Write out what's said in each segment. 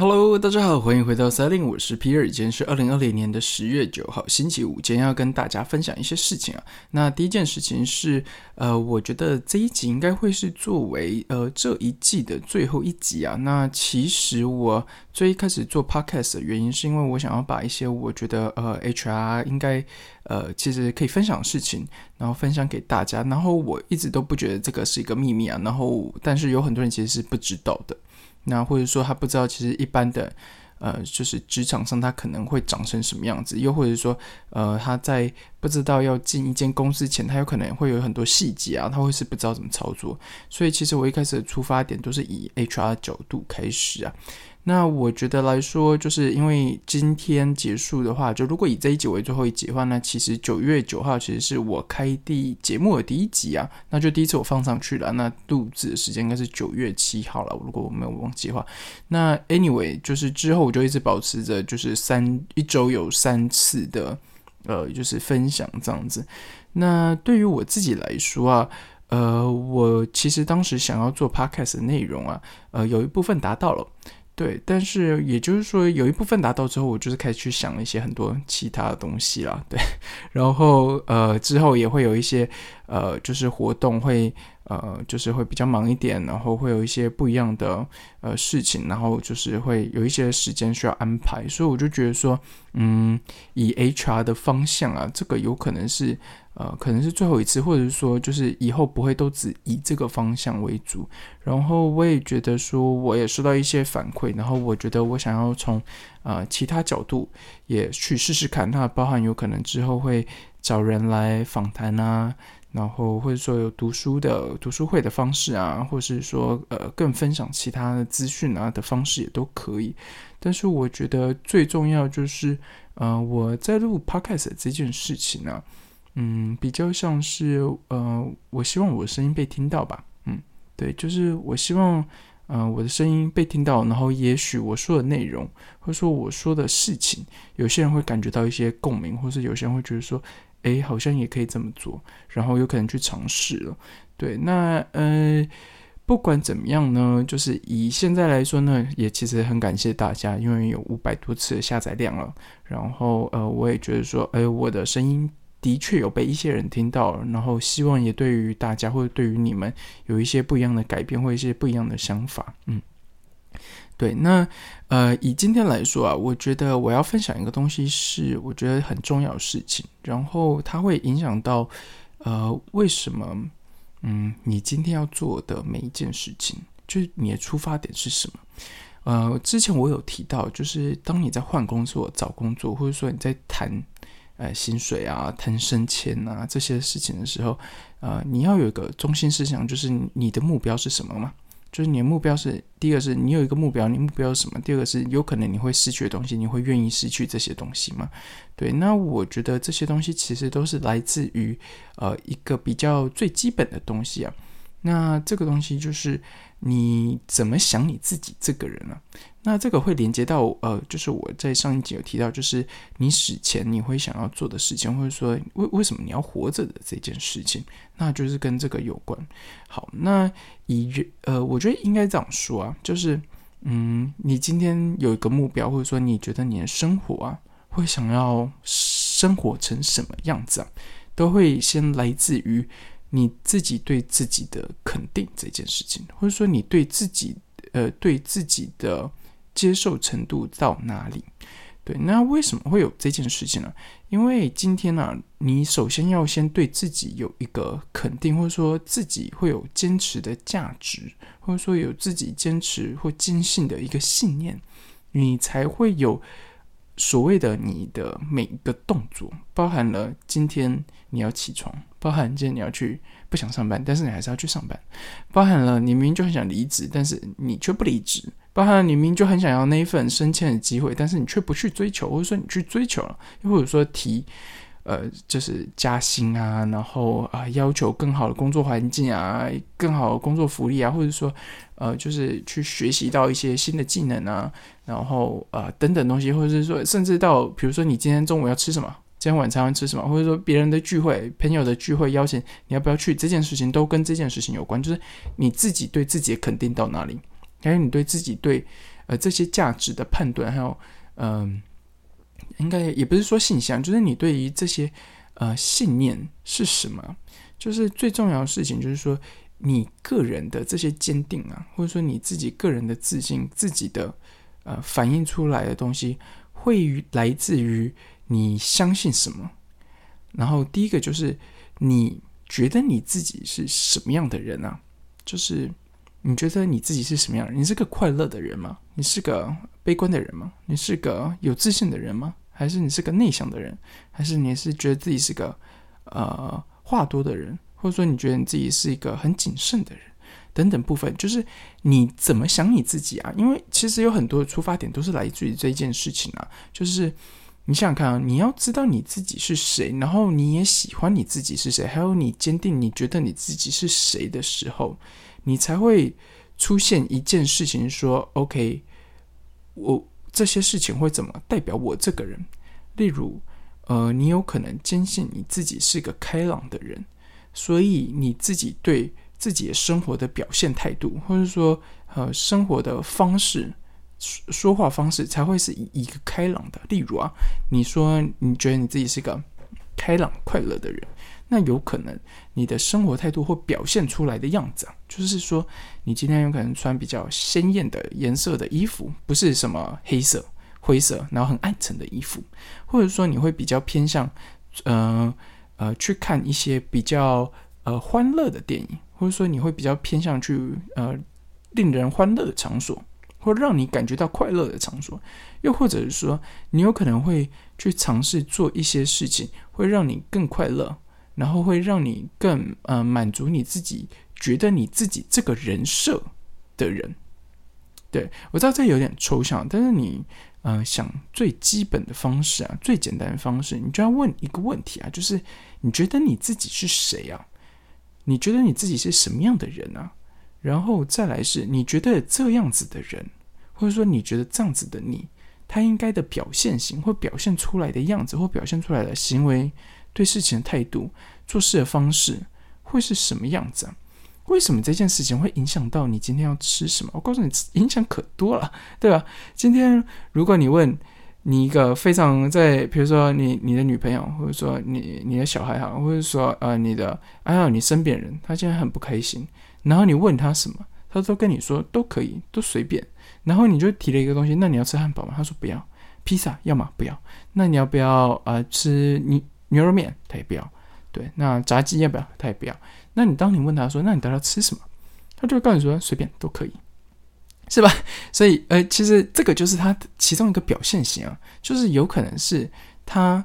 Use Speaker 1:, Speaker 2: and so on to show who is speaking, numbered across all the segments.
Speaker 1: Hello，大家好，欢迎回到三零，我是皮尔，今天是二零二零年的十月九号，星期五，今天要跟大家分享一些事情啊。那第一件事情是，呃，我觉得这一集应该会是作为呃这一季的最后一集啊。那其实我最一开始做 Podcast 的原因，是因为我想要把一些我觉得呃 HR 应该呃其实可以分享的事情，然后分享给大家。然后我一直都不觉得这个是一个秘密啊。然后但是有很多人其实是不知道的。那或者说他不知道，其实一般的，呃，就是职场上他可能会长成什么样子，又或者说，呃，他在不知道要进一间公司前，他有可能会有很多细节啊，他会是不知道怎么操作。所以其实我一开始的出发点都是以 HR 角度开始啊。那我觉得来说，就是因为今天结束的话，就如果以这一集为最后一集的话，那其实九月九号其实是我开第节目的第一集啊，那就第一次我放上去了。那录制的时间应该是九月七号了，如果我没有忘记的话。那 anyway，就是之后我就一直保持着，就是三一周有三次的，呃，就是分享这样子。那对于我自己来说啊，呃，我其实当时想要做 podcast 的内容啊，呃，有一部分达到了。对，但是也就是说，有一部分达到之后，我就是开始去想一些很多其他的东西啦。对，然后呃，之后也会有一些呃，就是活动会呃，就是会比较忙一点，然后会有一些不一样的呃事情，然后就是会有一些时间需要安排，所以我就觉得说，嗯，以 HR 的方向啊，这个有可能是。呃，可能是最后一次，或者是说，就是以后不会都只以这个方向为主。然后我也觉得说，我也收到一些反馈，然后我觉得我想要从呃其他角度也去试试看。那包含有可能之后会找人来访谈啊，然后或者说有读书的读书会的方式啊，或是说呃更分享其他的资讯啊的方式也都可以。但是我觉得最重要就是，呃，我在录 podcast 这件事情呢。嗯，比较像是呃，我希望我的声音被听到吧。嗯，对，就是我希望呃我的声音被听到，然后也许我说的内容或者说我说的事情，有些人会感觉到一些共鸣，或是有些人会觉得说，哎，好像也可以这么做，然后有可能去尝试了。对，那呃，不管怎么样呢，就是以现在来说呢，也其实很感谢大家，因为有五百多次的下载量了。然后呃，我也觉得说，哎，我的声音。的确有被一些人听到，然后希望也对于大家或者对于你们有一些不一样的改变或一些不一样的想法。嗯，对，那呃，以今天来说啊，我觉得我要分享一个东西是我觉得很重要的事情，然后它会影响到呃为什么嗯你今天要做的每一件事情，就是你的出发点是什么？呃，之前我有提到，就是当你在换工作、找工作，或者说你在谈。呃，薪水啊，谈升迁啊，这些事情的时候，呃，你要有一个中心思想，就是你的目标是什么嘛？就是你的目标是第一个是你有一个目标，你目标是什么？第二个是有可能你会失去的东西，你会愿意失去这些东西吗？对，那我觉得这些东西其实都是来自于呃一个比较最基本的东西啊。那这个东西就是你怎么想你自己这个人啊？那这个会连接到呃，就是我在上一集有提到，就是你死前你会想要做的事情，或者说为为什么你要活着的这件事情，那就是跟这个有关。好，那以呃，我觉得应该这样说啊，就是嗯，你今天有一个目标，或者说你觉得你的生活啊，会想要生活成什么样子啊，都会先来自于你自己对自己的肯定这件事情，或者说你对自己呃对自己的。接受程度到哪里？对，那为什么会有这件事情呢？因为今天呢，你首先要先对自己有一个肯定，或者说自己会有坚持的价值，或者说有自己坚持或坚信的一个信念，你才会有所谓的你的每一个动作，包含了今天你要起床，包含今天你要去不想上班，但是你还是要去上班，包含了你明明就很想离职，但是你却不离职。包含你明明就很想要那一份升迁的机会，但是你却不去追求，或者说你去追求了，又或者说提，呃，就是加薪啊，然后啊，要求更好的工作环境啊，更好的工作福利啊，或者说，呃，就是去学习到一些新的技能啊，然后啊，等等东西，或者是说，甚至到比如说你今天中午要吃什么，今天晚餐要吃什么，或者说别人的聚会、朋友的聚会邀请你要不要去，这件事情都跟这件事情有关，就是你自己对自己的肯定到哪里。还有你对自己对，呃这些价值的判断，还有嗯，应该也不是说信仰，就是你对于这些呃信念是什么？就是最重要的事情，就是说你个人的这些坚定啊，或者说你自己个人的自信，自己的呃反映出来的东西，会来自于你相信什么。然后第一个就是你觉得你自己是什么样的人啊？就是你觉得你自己是什么样？你是个快乐的人吗？你是个悲观的人吗？你是个有自信的人吗？还是你是个内向的人？还是你是觉得自己是个呃？话多的人，或者说你觉得你自己是一个很谨慎的人，等等部分，就是你怎么想你自己啊？因为其实有很多的出发点都是来自于这件事情啊。就是你想想看啊，你要知道你自己是谁，然后你也喜欢你自己是谁，还有你坚定你觉得你自己是谁的时候，你才会出现一件事情，说 OK，我这些事情会怎么代表我这个人？例如。呃，你有可能坚信你自己是个开朗的人，所以你自己对自己的生活的表现态度，或者说呃生活的方式、说话方式，才会是一个开朗的。例如啊，你说你觉得你自己是个开朗快乐的人，那有可能你的生活态度或表现出来的样子，就是说你今天有可能穿比较鲜艳的颜色的衣服，不是什么黑色。灰色，然后很暗沉的衣服，或者说你会比较偏向，呃呃，去看一些比较呃欢乐的电影，或者说你会比较偏向去呃令人欢乐的场所，或让你感觉到快乐的场所，又或者是说你有可能会去尝试做一些事情，会让你更快乐，然后会让你更呃满足你自己，觉得你自己这个人设的人。对我知道这有点抽象，但是你。嗯，想最基本的方式啊，最简单的方式，你就要问一个问题啊，就是你觉得你自己是谁啊？你觉得你自己是什么样的人啊？然后再来是，你觉得这样子的人，或者说你觉得这样子的你，他应该的表现型或表现出来的样子或表现出来的行为，对事情的态度、做事的方式，会是什么样子啊？为什么这件事情会影响到你今天要吃什么？我告诉你，影响可多了，对吧？今天如果你问你一个非常在，比如说你你的女朋友，或者说你你的小孩哈，或者说呃你的还有你身边人，他现在很不开心，然后你问他什么，他都跟你说都可以，都随便。然后你就提了一个东西，那你要吃汉堡吗？他说不要，披萨要么不要。那你要不要啊吃你牛肉面？他也不要。对，那炸鸡要不要？他也不要。那你当你问他说：“那你到底要吃什么？”他就会告诉你说：“随便都可以，是吧？”所以，呃，其实这个就是他其中一个表现型啊，就是有可能是他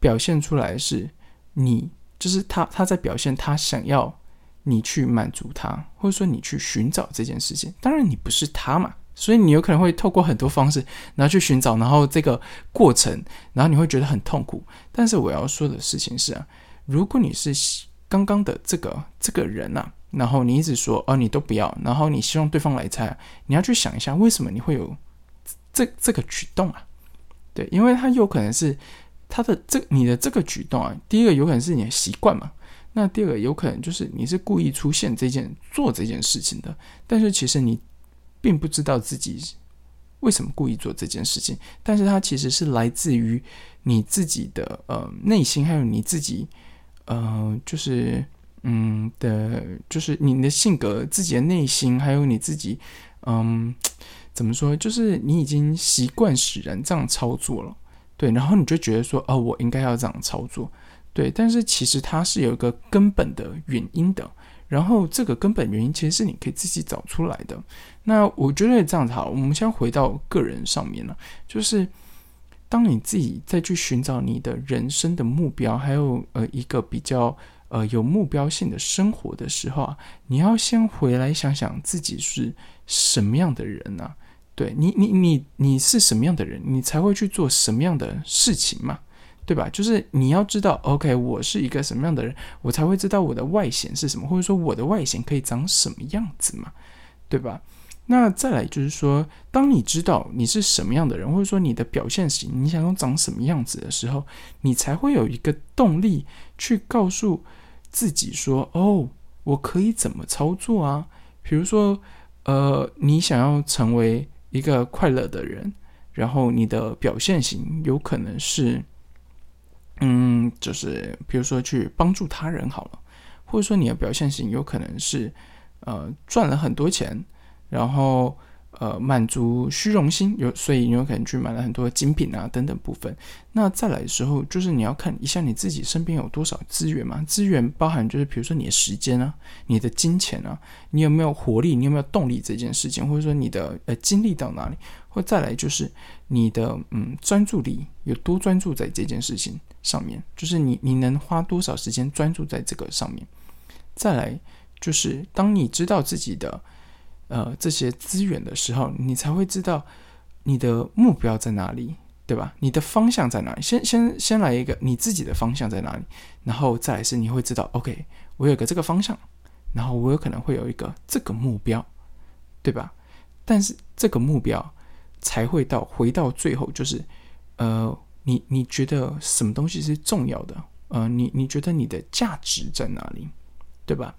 Speaker 1: 表现出来是你，就是他他在表现他想要你去满足他，或者说你去寻找这件事情。当然，你不是他嘛，所以你有可能会透过很多方式，然后去寻找，然后这个过程，然后你会觉得很痛苦。但是我要说的事情是啊，如果你是。刚刚的这个这个人呐，然后你一直说哦，你都不要，然后你希望对方来猜，你要去想一下，为什么你会有这这个举动啊？对，因为他有可能是他的这你的这个举动啊，第一个有可能是你的习惯嘛，那第二个有可能就是你是故意出现这件做这件事情的，但是其实你并不知道自己为什么故意做这件事情，但是它其实是来自于你自己的呃内心，还有你自己。呃，就是，嗯的，就是你的性格、自己的内心，还有你自己，嗯，怎么说？就是你已经习惯使然这样操作了，对，然后你就觉得说，哦，我应该要这样操作，对，但是其实它是有一个根本的原因的，然后这个根本原因其实是你可以自己找出来的。那我觉得这样子好，我们先回到个人上面了，就是。当你自己再去寻找你的人生的目标，还有呃一个比较呃有目标性的生活的时候啊，你要先回来想想自己是什么样的人呢？对你，你你你是什么样的人，你才会去做什么样的事情嘛？对吧？就是你要知道，OK，我是一个什么样的人，我才会知道我的外显是什么，或者说我的外显可以长什么样子嘛？对吧？那再来就是说，当你知道你是什么样的人，或者说你的表现型，你想要长什么样子的时候，你才会有一个动力去告诉自己说：“哦，我可以怎么操作啊？”比如说，呃，你想要成为一个快乐的人，然后你的表现型有可能是，嗯，就是比如说去帮助他人好了，或者说你的表现型有可能是，呃，赚了很多钱，然后。呃，满足虚荣心有，所以你有可能去买了很多精品啊等等部分。那再来的时候，就是你要看一下你自己身边有多少资源嘛？资源包含就是比如说你的时间啊，你的金钱啊，你有没有活力，你有没有动力这件事情，或者说你的呃精力到哪里？或再来就是你的嗯专注力有多专注在这件事情上面，就是你你能花多少时间专注在这个上面？再来就是当你知道自己的。呃，这些资源的时候，你才会知道你的目标在哪里，对吧？你的方向在哪里？先先先来一个你自己的方向在哪里，然后再来是你会知道，OK，我有个这个方向，然后我有可能会有一个这个目标，对吧？但是这个目标才会到回到最后，就是呃，你你觉得什么东西是重要的？呃，你你觉得你的价值在哪里，对吧？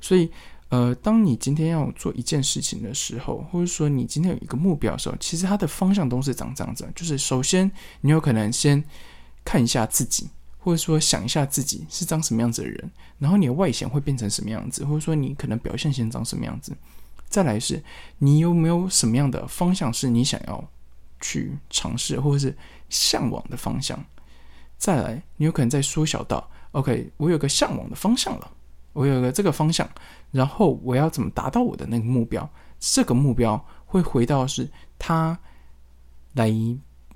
Speaker 1: 所以。呃，当你今天要做一件事情的时候，或者说你今天有一个目标的时候，其实它的方向都是长这样子。就是首先，你有可能先看一下自己，或者说想一下自己是长什么样子的人，然后你的外显会变成什么样子，或者说你可能表现先长什么样子。再来是，你有没有什么样的方向是你想要去尝试或者是向往的方向？再来，你有可能再缩小到，OK，我有个向往的方向了。我有个这个方向，然后我要怎么达到我的那个目标？这个目标会回到是他来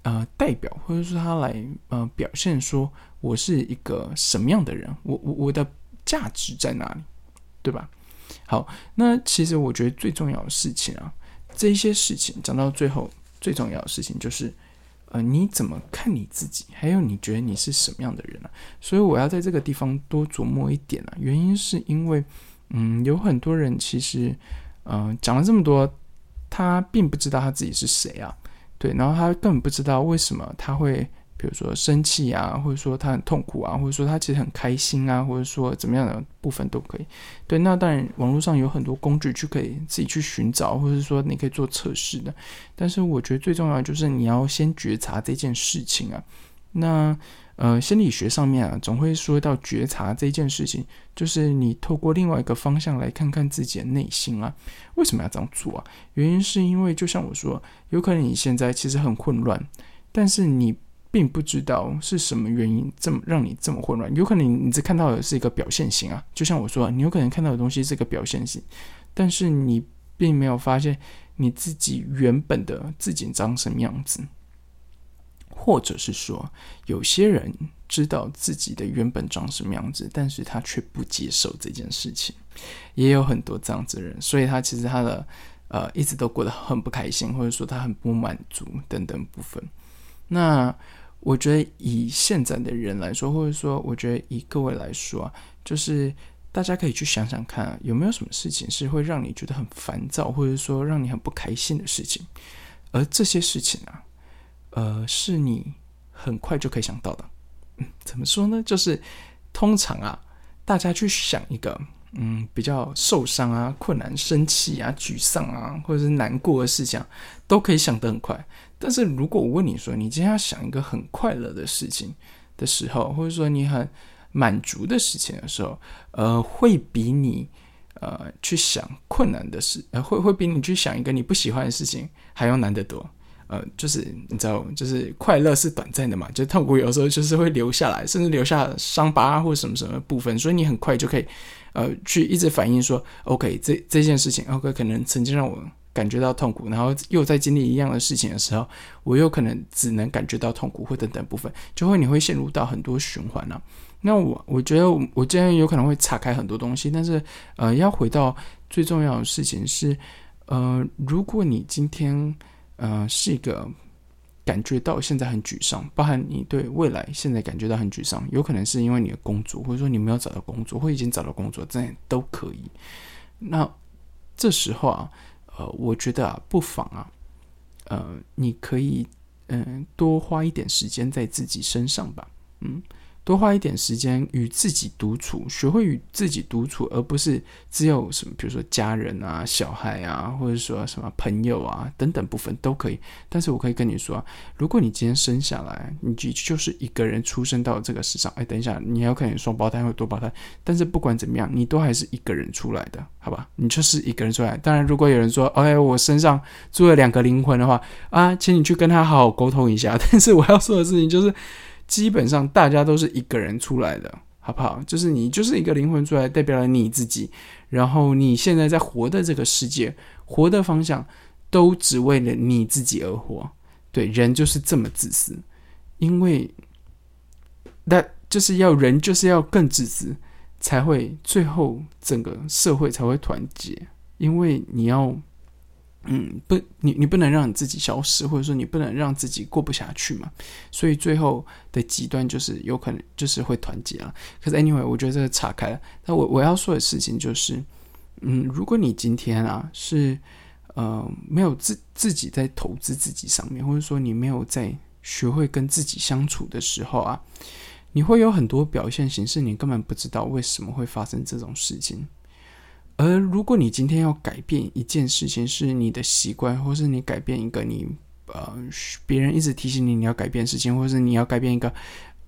Speaker 1: 呃代表，或者说他来呃表现，说我是一个什么样的人？我我我的价值在哪里？对吧？好，那其实我觉得最重要的事情啊，这些事情讲到最后，最重要的事情就是。呃，你怎么看你自己？还有你觉得你是什么样的人呢？所以我要在这个地方多琢磨一点啊。原因是因为，嗯，有很多人其实，嗯，讲了这么多，他并不知道他自己是谁啊。对，然后他根本不知道为什么他会。比如说生气啊，或者说他很痛苦啊，或者说他其实很开心啊，或者说怎么样的部分都可以。对，那当然网络上有很多工具去可以自己去寻找，或者说你可以做测试的。但是我觉得最重要的就是你要先觉察这件事情啊。那呃，心理学上面啊，总会说到觉察这件事情，就是你透过另外一个方向来看看自己的内心啊。为什么要这样做啊？原因是因为就像我说，有可能你现在其实很混乱，但是你。并不知道是什么原因这么让你这么混乱，有可能你只看到的是一个表现型啊，就像我说，你有可能看到的东西是一个表现型，但是你并没有发现你自己原本的自己长什么样子，或者是说，有些人知道自己的原本长什么样子，但是他却不接受这件事情，也有很多这样子的人，所以他其实他的呃一直都过得很不开心，或者说他很不满足等等部分，那。我觉得以现在的人来说，或者说，我觉得以各位来说，就是大家可以去想想看，有没有什么事情是会让你觉得很烦躁，或者说让你很不开心的事情。而这些事情啊，呃，是你很快就可以想到的。嗯，怎么说呢？就是通常啊，大家去想一个。嗯，比较受伤啊、困难、生气啊、沮丧啊，或者是难过的事情，都可以想得很快。但是如果我问你说，你今天要想一个很快乐的事情的时候，或者说你很满足的事情的时候，呃，会比你呃去想困难的事，呃，会会比你去想一个你不喜欢的事情还要难得多。呃，就是你知道，就是快乐是短暂的嘛，就痛苦有时候就是会留下来，甚至留下伤疤或什么什么部分，所以你很快就可以。呃，去一直反映说，OK，这这件事情，OK，可能曾经让我感觉到痛苦，然后又在经历一样的事情的时候，我有可能只能感觉到痛苦或等等部分，就会你会陷入到很多循环了。那我我觉得我今天有可能会岔开很多东西，但是呃，要回到最重要的事情是，呃，如果你今天呃是一个。感觉到现在很沮丧，包含你对未来现在感觉到很沮丧，有可能是因为你的工作，或者说你没有找到工作，或已经找到工作，这样都可以。那这时候啊，呃，我觉得啊，不妨啊，呃，你可以嗯多花一点时间在自己身上吧，嗯，多花一点时间与自己独处，学会与自己独处，而不是只有什么，比如说家人啊、小孩啊，或者说什么朋友啊等等部分都可以。但是我可以跟你说，如果你今天生下来，你就就是一个人出生到这个世上，哎，等一下，你要可能双胞胎或多胞胎，但是不管怎么样，你都还是一个人出来的，好吧？你就是一个人出来。当然，如果有人说，OK，我身上住了两个灵魂的话，啊，请你去跟他好好沟通一下。但是我要说的事情就是。基本上大家都是一个人出来的，好不好？就是你就是一个灵魂出来，代表了你自己。然后你现在在活的这个世界，活的方向都只为了你自己而活。对，人就是这么自私，因为那就是要人就是要更自私，才会最后整个社会才会团结。因为你要。嗯，不，你你不能让你自己消失，或者说你不能让自己过不下去嘛。所以最后的极端就是有可能就是会团结了。可是 anyway，我觉得这个岔开了。那我我要说的事情就是，嗯，如果你今天啊是呃没有自自己在投资自己上面，或者说你没有在学会跟自己相处的时候啊，你会有很多表现形式，你根本不知道为什么会发生这种事情。而如果你今天要改变一件事情，是你的习惯，或是你改变一个你呃别人一直提醒你你要改变事情，或是你要改变一个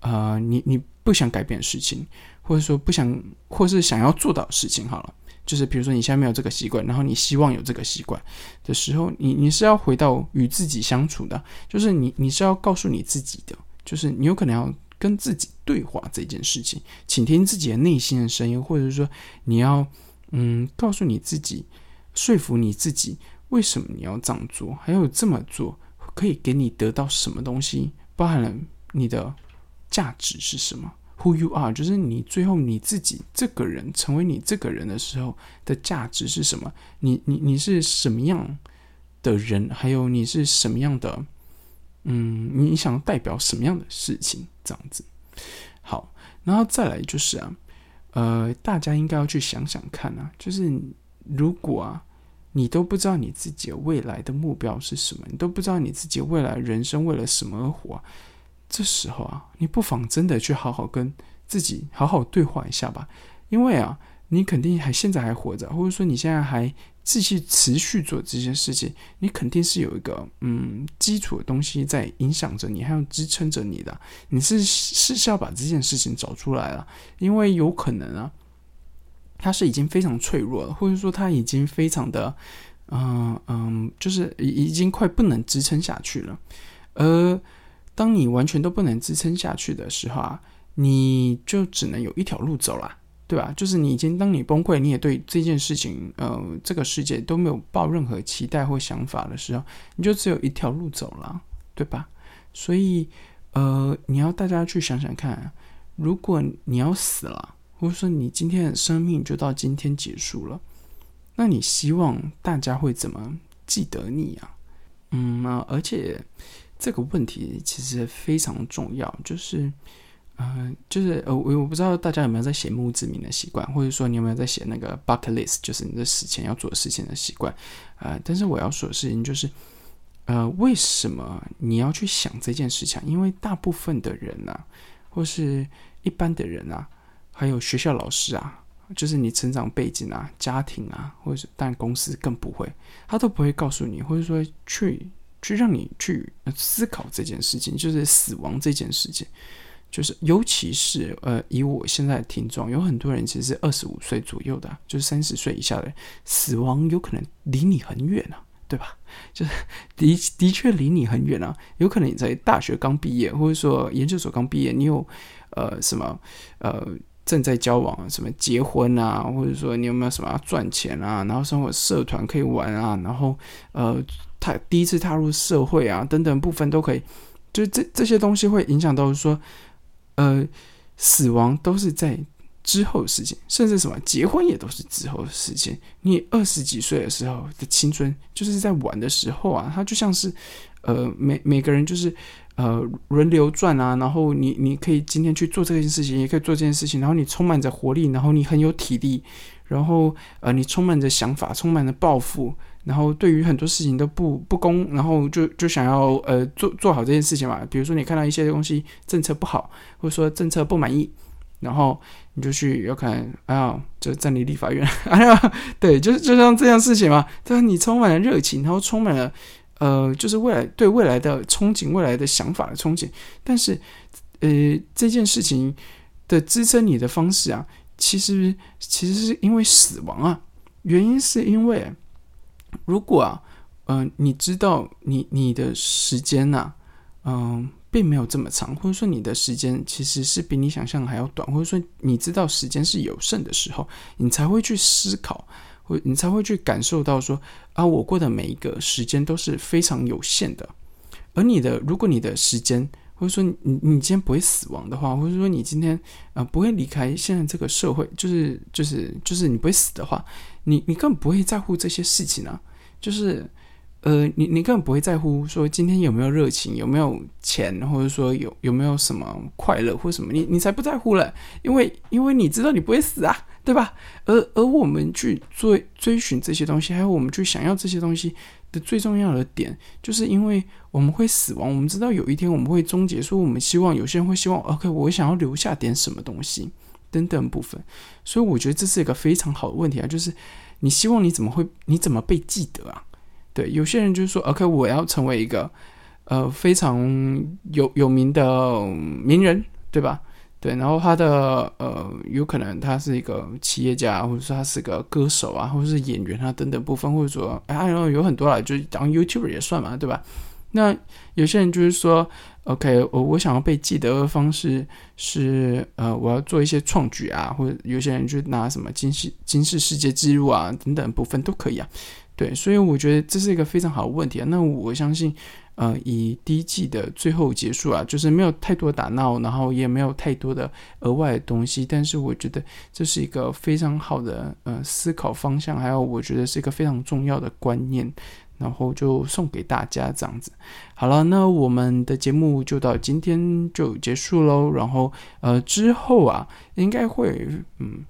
Speaker 1: 呃你你不想改变的事情，或者说不想或是想要做到的事情，好了，就是比如说你现在没有这个习惯，然后你希望有这个习惯的时候，你你是要回到与自己相处的，就是你你是要告诉你自己的，就是你有可能要跟自己对话这件事情，倾听自己的内心的声音，或者是说你要。嗯，告诉你自己，说服你自己，为什么你要这样做？还有这么做可以给你得到什么东西？包含了你的价值是什么？Who you are，就是你最后你自己这个人成为你这个人的时候的价值是什么？你你你是什么样的人？还有你是什么样的？嗯，你想代表什么样的事情？这样子。好，然后再来就是啊。呃，大家应该要去想想看啊，就是如果啊，你都不知道你自己未来的目标是什么，你都不知道你自己未来人生为了什么而活，这时候啊，你不妨真的去好好跟自己好好对话一下吧，因为啊，你肯定还现在还活着，或者说你现在还。继续持续做这件事情，你肯定是有一个嗯基础的东西在影响着你，还要支撑着你的。你是是是要把这件事情找出来了，因为有可能啊，它是已经非常脆弱了，或者说它已经非常的嗯嗯，就是已已经快不能支撑下去了。而当你完全都不能支撑下去的时候啊，你就只能有一条路走了。对吧？就是你已经当你崩溃，你也对这件事情，呃，这个世界都没有抱任何期待或想法的时候，你就只有一条路走了，对吧？所以，呃，你要大家去想想看，如果你要死了，或者说你今天的生命就到今天结束了，那你希望大家会怎么记得你啊？嗯啊，而且这个问题其实非常重要，就是。嗯，就是呃，我我不知道大家有没有在写墓志铭的习惯，或者说你有没有在写那个 bucket list，就是你的死前要做的事情的习惯。呃，但是我要说的事情就是，呃，为什么你要去想这件事情？因为大部分的人呐，或是一般的人啊，还有学校老师啊，就是你成长背景啊、家庭啊，或者是但公司更不会，他都不会告诉你，或者说去去让你去思考这件事情，就是死亡这件事情。就是，尤其是呃，以我现在的听众，有很多人其实是二十五岁左右的，就是三十岁以下的人，死亡有可能离你很远啊，对吧？就是的的确离你很远啊，有可能你在大学刚毕业，或者说研究所刚毕业，你有呃什么呃正在交往，什么结婚啊，或者说你有没有什么要赚钱啊，然后生活社团可以玩啊，然后呃踏第一次踏入社会啊等等部分都可以，就这这些东西会影响到说。呃，死亡都是在之后的事情，甚至什么结婚也都是之后的事情。你二十几岁的时候的青春，就是在玩的时候啊，它就像是呃，每每个人就是呃轮流转啊，然后你你可以今天去做这件事情，也可以做这件事情，然后你充满着活力，然后你很有体力，然后呃，你充满着想法，充满着抱负，然后对于很多事情都不不公，然后就就想要呃做做好这件事情嘛。比如说你看到一些东西政策不好，或者说政策不满意，然后你就去有可能哎呀，就站立立法院，哎 呀，对，就是就像这样事情嘛。但是你充满了热情，然后充满了呃，就是未来对未来的憧憬，未来的想法的憧憬。但是呃，这件事情的支撑你的方式啊，其实其实是因为死亡啊，原因是因为。如果啊，嗯，你知道你你的时间呐，嗯，并没有这么长，或者说你的时间其实是比你想象还要短，或者说你知道时间是有剩的时候，你才会去思考，或你才会去感受到说啊，我过的每一个时间都是非常有限的。而你的，如果你的时间，或者说你你今天不会死亡的话，或者说你今天啊不会离开现在这个社会，就是就是就是你不会死的话。你你根本不会在乎这些事情啊，就是，呃，你你根本不会在乎说今天有没有热情，有没有钱，或者说有有没有什么快乐或什么，你你才不在乎了，因为因为你知道你不会死啊，对吧？而而我们去追追寻这些东西，还有我们去想要这些东西的最重要的点，就是因为我们会死亡，我们知道有一天我们会终结，说我们希望有些人会希望，OK，我想要留下点什么东西。等等部分，所以我觉得这是一个非常好的问题啊，就是你希望你怎么会你怎么被记得啊？对，有些人就是说，OK，我要成为一个呃非常有有名的名人，对吧？对，然后他的呃有可能他是一个企业家，或者说他是个歌手啊，或者是演员啊等等部分，或者说哎，然后有很多啦，就是当 YouTuber 也算嘛，对吧？那有些人就是说。OK，我我想要被记得的方式是，呃，我要做一些创举啊，或者有些人就拿什么金世金世世界纪录啊等等部分都可以啊。对，所以我觉得这是一个非常好的问题啊。那我相信，呃，以第一季的最后结束啊，就是没有太多打闹，然后也没有太多的额外的东西，但是我觉得这是一个非常好的呃思考方向，还有我觉得是一个非常重要的观念。然后就送给大家这样子，好了，那我们的节目就到今天就结束喽。然后呃之后啊，应该会嗯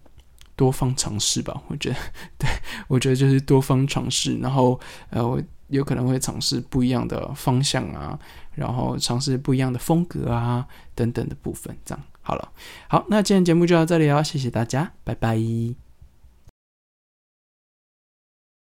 Speaker 1: 多方尝试吧，我觉得，对我觉得就是多方尝试。然后呃我有可能会尝试不一样的方向啊，然后尝试不一样的风格啊等等的部分，这样好了。好，那今天节目就到这里了，谢谢大家，拜拜。